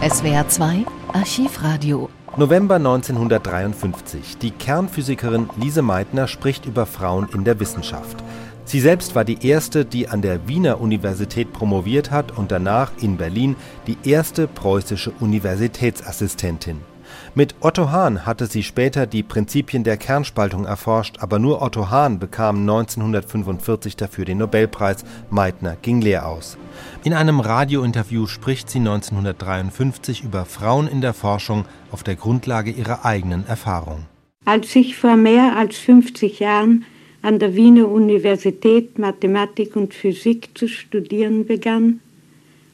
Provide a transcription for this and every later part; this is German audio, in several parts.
SWR 2 Archivradio. November 1953. Die Kernphysikerin Lise Meitner spricht über Frauen in der Wissenschaft. Sie selbst war die erste, die an der Wiener Universität promoviert hat und danach in Berlin die erste preußische Universitätsassistentin. Mit Otto Hahn hatte sie später die Prinzipien der Kernspaltung erforscht, aber nur Otto Hahn bekam 1945 dafür den Nobelpreis, Meitner ging leer aus. In einem Radiointerview spricht sie 1953 über Frauen in der Forschung auf der Grundlage ihrer eigenen Erfahrung. Als ich vor mehr als 50 Jahren an der Wiener Universität Mathematik und Physik zu studieren begann,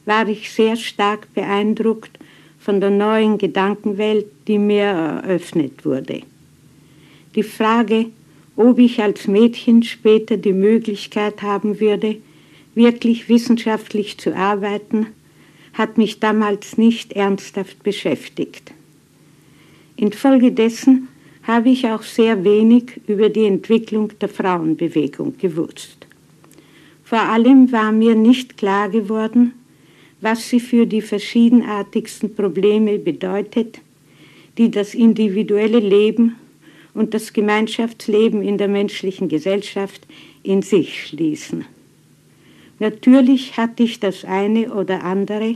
war ich sehr stark beeindruckt von der neuen Gedankenwelt, die mir eröffnet wurde. Die Frage, ob ich als Mädchen später die Möglichkeit haben würde, wirklich wissenschaftlich zu arbeiten, hat mich damals nicht ernsthaft beschäftigt. Infolgedessen habe ich auch sehr wenig über die Entwicklung der Frauenbewegung gewusst. Vor allem war mir nicht klar geworden, was sie für die verschiedenartigsten Probleme bedeutet, die das individuelle Leben und das Gemeinschaftsleben in der menschlichen Gesellschaft in sich schließen. Natürlich hatte ich das eine oder andere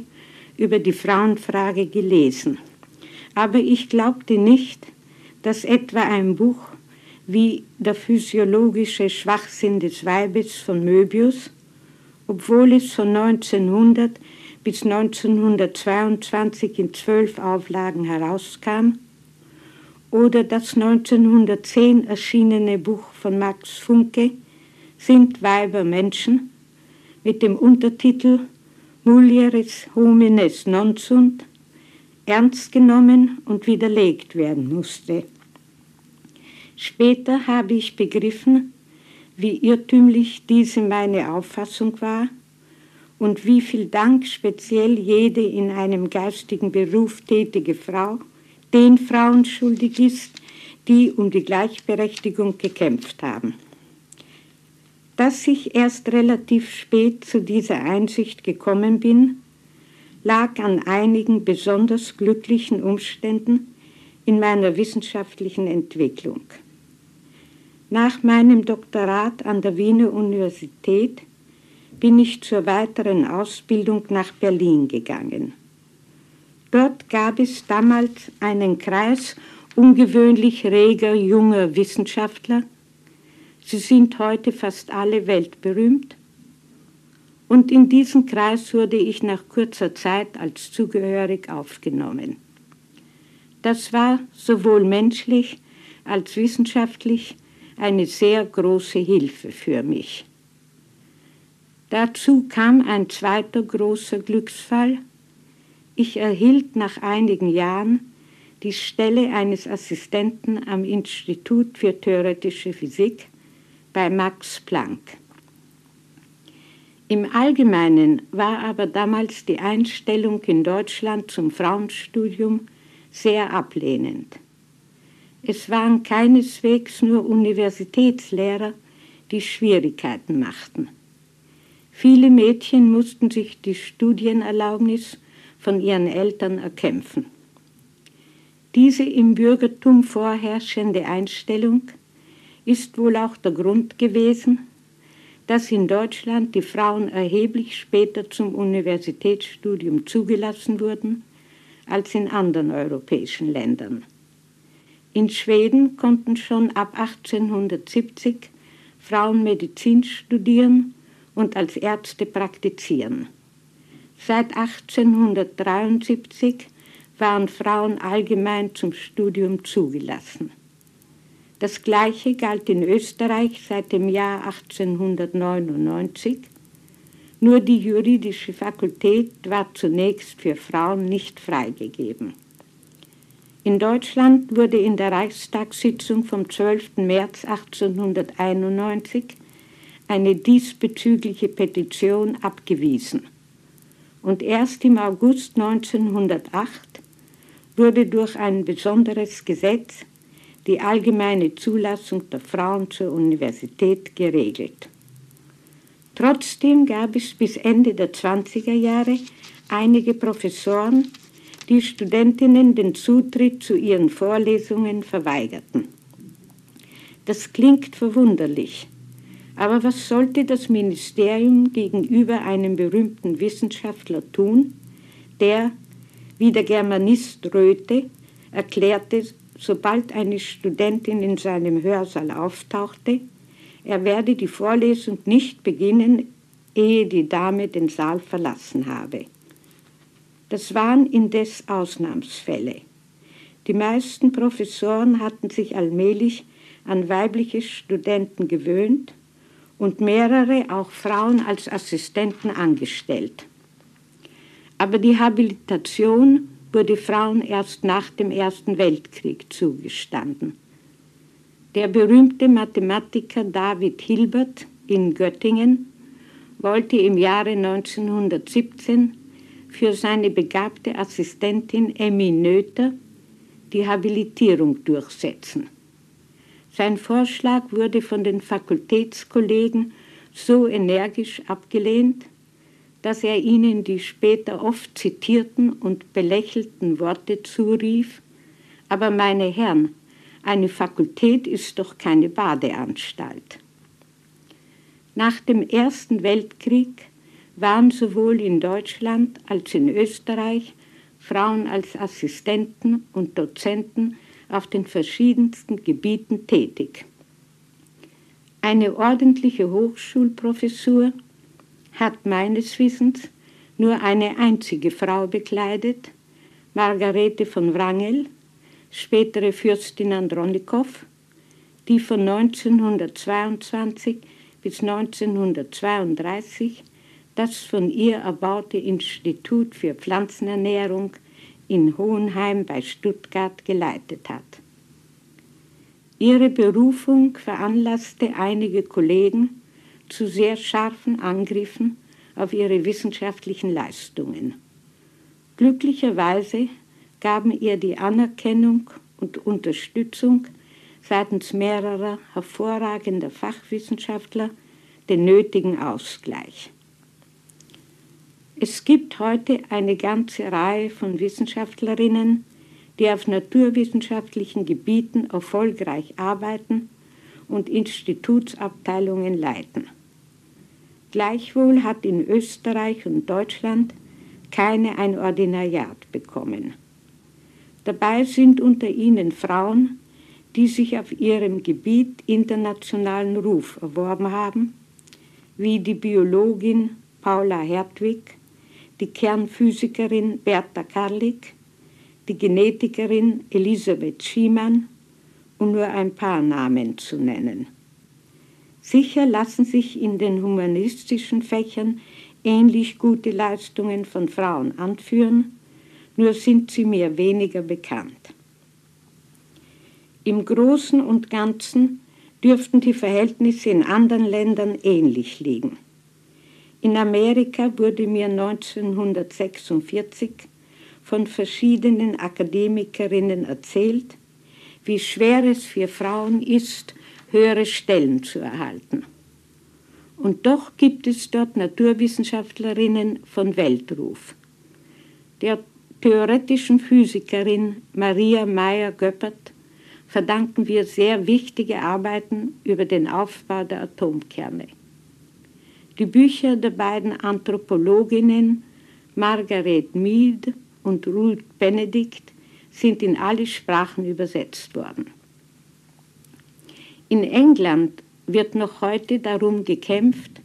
über die Frauenfrage gelesen, aber ich glaubte nicht, dass etwa ein Buch wie Der physiologische Schwachsinn des Weibes von Möbius, obwohl es von 1900 bis 1922 in zwölf Auflagen herauskam, oder das 1910 erschienene Buch von Max Funke Sind Weiber Menschen mit dem Untertitel Mulieris homines non sunt ernst genommen und widerlegt werden musste. Später habe ich begriffen, wie irrtümlich diese meine Auffassung war und wie viel Dank speziell jede in einem geistigen Beruf tätige Frau den Frauen schuldig ist, die um die Gleichberechtigung gekämpft haben. Dass ich erst relativ spät zu dieser Einsicht gekommen bin, lag an einigen besonders glücklichen Umständen in meiner wissenschaftlichen Entwicklung. Nach meinem Doktorat an der Wiener Universität bin ich zur weiteren Ausbildung nach Berlin gegangen. Dort gab es damals einen Kreis ungewöhnlich reger junger Wissenschaftler. Sie sind heute fast alle weltberühmt. Und in diesen Kreis wurde ich nach kurzer Zeit als zugehörig aufgenommen. Das war sowohl menschlich als wissenschaftlich eine sehr große Hilfe für mich. Dazu kam ein zweiter großer Glücksfall. Ich erhielt nach einigen Jahren die Stelle eines Assistenten am Institut für theoretische Physik bei Max Planck. Im Allgemeinen war aber damals die Einstellung in Deutschland zum Frauenstudium sehr ablehnend. Es waren keineswegs nur Universitätslehrer, die Schwierigkeiten machten. Viele Mädchen mussten sich die Studienerlaubnis von ihren Eltern erkämpfen. Diese im Bürgertum vorherrschende Einstellung ist wohl auch der Grund gewesen, dass in Deutschland die Frauen erheblich später zum Universitätsstudium zugelassen wurden als in anderen europäischen Ländern. In Schweden konnten schon ab 1870 Frauen Medizin studieren und als Ärzte praktizieren. Seit 1873 waren Frauen allgemein zum Studium zugelassen. Das Gleiche galt in Österreich seit dem Jahr 1899. Nur die juridische Fakultät war zunächst für Frauen nicht freigegeben. In Deutschland wurde in der Reichstagssitzung vom 12. März 1891 eine diesbezügliche Petition abgewiesen. Und erst im August 1908 wurde durch ein besonderes Gesetz die allgemeine Zulassung der Frauen zur Universität geregelt. Trotzdem gab es bis Ende der 20er Jahre einige Professoren, die Studentinnen den Zutritt zu ihren Vorlesungen verweigerten. Das klingt verwunderlich, aber was sollte das Ministerium gegenüber einem berühmten Wissenschaftler tun, der, wie der Germanist Röthe, erklärte, sobald eine Studentin in seinem Hörsaal auftauchte, er werde die Vorlesung nicht beginnen, ehe die Dame den Saal verlassen habe. Das waren indes Ausnahmsfälle. Die meisten Professoren hatten sich allmählich an weibliche Studenten gewöhnt und mehrere auch Frauen als Assistenten angestellt. Aber die Habilitation wurde Frauen erst nach dem Ersten Weltkrieg zugestanden. Der berühmte Mathematiker David Hilbert in Göttingen wollte im Jahre 1917 für seine begabte Assistentin Emmy Noether die Habilitierung durchsetzen. Sein Vorschlag wurde von den Fakultätskollegen so energisch abgelehnt, dass er ihnen die später oft zitierten und belächelten Worte zurief, aber meine Herren, eine Fakultät ist doch keine Badeanstalt. Nach dem Ersten Weltkrieg waren sowohl in Deutschland als in Österreich Frauen als Assistenten und Dozenten auf den verschiedensten Gebieten tätig. Eine ordentliche Hochschulprofessur hat meines Wissens nur eine einzige Frau bekleidet, Margarete von Wrangel, spätere Fürstin Andronikow, die von 1922 bis 1932 das von ihr erbaute Institut für Pflanzenernährung in Hohenheim bei Stuttgart geleitet hat. Ihre Berufung veranlasste einige Kollegen zu sehr scharfen Angriffen auf ihre wissenschaftlichen Leistungen. Glücklicherweise gaben ihr die Anerkennung und Unterstützung seitens mehrerer hervorragender Fachwissenschaftler den nötigen Ausgleich. Es gibt heute eine ganze Reihe von Wissenschaftlerinnen, die auf naturwissenschaftlichen Gebieten erfolgreich arbeiten und Institutsabteilungen leiten. Gleichwohl hat in Österreich und Deutschland keine ein Ordinariat bekommen. Dabei sind unter ihnen Frauen, die sich auf ihrem Gebiet internationalen Ruf erworben haben, wie die Biologin Paula Hertwig, die Kernphysikerin Berta Karlik, die Genetikerin Elisabeth Schiemann, um nur ein paar Namen zu nennen. Sicher lassen sich in den humanistischen Fächern ähnlich gute Leistungen von Frauen anführen, nur sind sie mir weniger bekannt. Im Großen und Ganzen dürften die Verhältnisse in anderen Ländern ähnlich liegen. In Amerika wurde mir 1946 von verschiedenen Akademikerinnen erzählt, wie schwer es für Frauen ist, höhere Stellen zu erhalten. Und doch gibt es dort Naturwissenschaftlerinnen von Weltruf. Der theoretischen Physikerin Maria Meyer-Göppert verdanken wir sehr wichtige Arbeiten über den Aufbau der Atomkerne. Die Bücher der beiden Anthropologinnen Margaret Mead und Ruth Benedict sind in alle Sprachen übersetzt worden. In England wird noch heute darum gekämpft,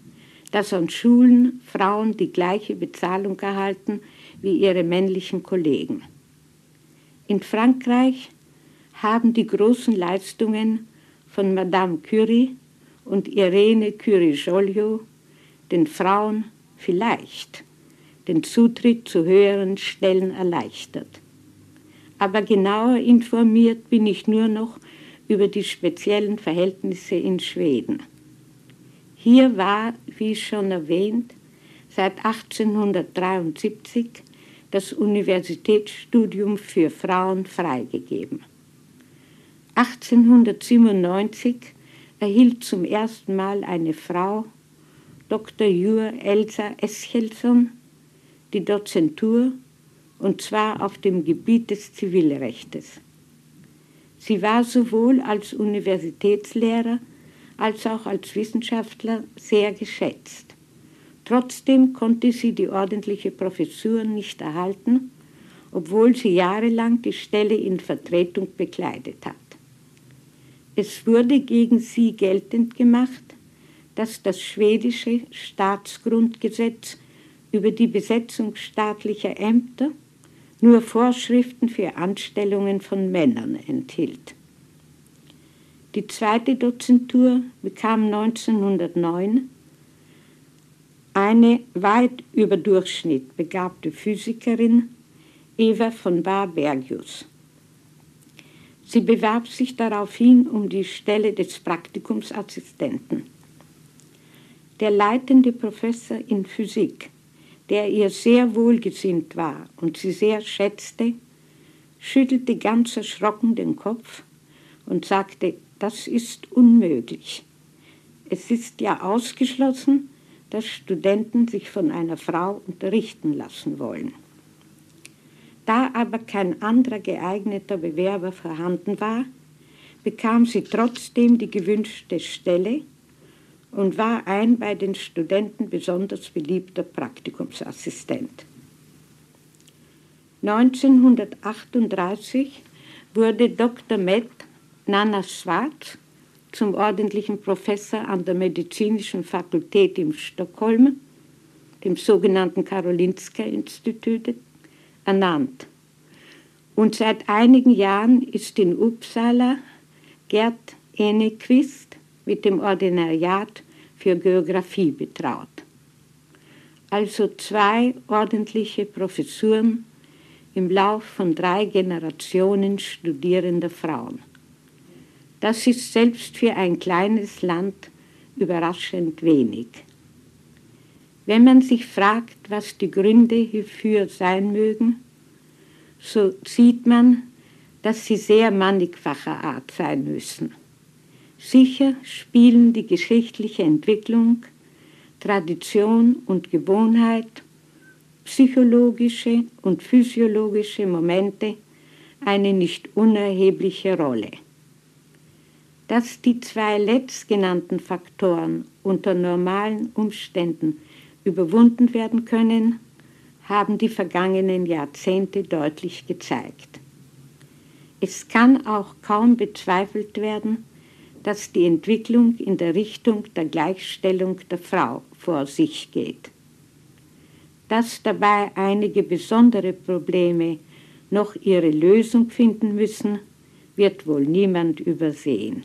dass an Schulen Frauen die gleiche Bezahlung erhalten wie ihre männlichen Kollegen. In Frankreich haben die großen Leistungen von Madame Curie und Irene Curie-Joliot den Frauen vielleicht den Zutritt zu höheren Stellen erleichtert. Aber genauer informiert bin ich nur noch über die speziellen Verhältnisse in Schweden. Hier war, wie schon erwähnt, seit 1873 das Universitätsstudium für Frauen freigegeben. 1897 erhielt zum ersten Mal eine Frau Dr. Jur Elsa Eschelson die Dozentur und zwar auf dem Gebiet des Zivilrechtes. Sie war sowohl als Universitätslehrer als auch als Wissenschaftler sehr geschätzt. Trotzdem konnte sie die ordentliche Professur nicht erhalten, obwohl sie jahrelang die Stelle in Vertretung bekleidet hat. Es wurde gegen sie geltend gemacht, dass das schwedische Staatsgrundgesetz über die Besetzung staatlicher Ämter nur Vorschriften für Anstellungen von Männern enthielt. Die zweite Dozentur bekam 1909 eine weit über Durchschnitt begabte Physikerin, Eva von Barbergius. Sie bewarb sich daraufhin um die Stelle des Praktikumsassistenten. Der leitende Professor in Physik, der ihr sehr wohlgesinnt war und sie sehr schätzte, schüttelte ganz erschrocken den Kopf und sagte, das ist unmöglich. Es ist ja ausgeschlossen, dass Studenten sich von einer Frau unterrichten lassen wollen. Da aber kein anderer geeigneter Bewerber vorhanden war, bekam sie trotzdem die gewünschte Stelle und war ein bei den Studenten besonders beliebter Praktikumsassistent. 1938 wurde Dr. Med Nana Schwarz zum ordentlichen Professor an der Medizinischen Fakultät in Stockholm, dem sogenannten Karolinska-Institut, ernannt. Und seit einigen Jahren ist in Uppsala Gerd Enequist mit dem Ordinariat für Geographie betraut. Also zwei ordentliche Professuren im Lauf von drei Generationen studierender Frauen. Das ist selbst für ein kleines Land überraschend wenig. Wenn man sich fragt, was die Gründe hierfür sein mögen, so sieht man, dass sie sehr mannigfacher Art sein müssen. Sicher spielen die geschichtliche Entwicklung, Tradition und Gewohnheit, psychologische und physiologische Momente eine nicht unerhebliche Rolle. Dass die zwei letztgenannten Faktoren unter normalen Umständen überwunden werden können, haben die vergangenen Jahrzehnte deutlich gezeigt. Es kann auch kaum bezweifelt werden, dass die Entwicklung in der Richtung der Gleichstellung der Frau vor sich geht. Dass dabei einige besondere Probleme noch ihre Lösung finden müssen, wird wohl niemand übersehen.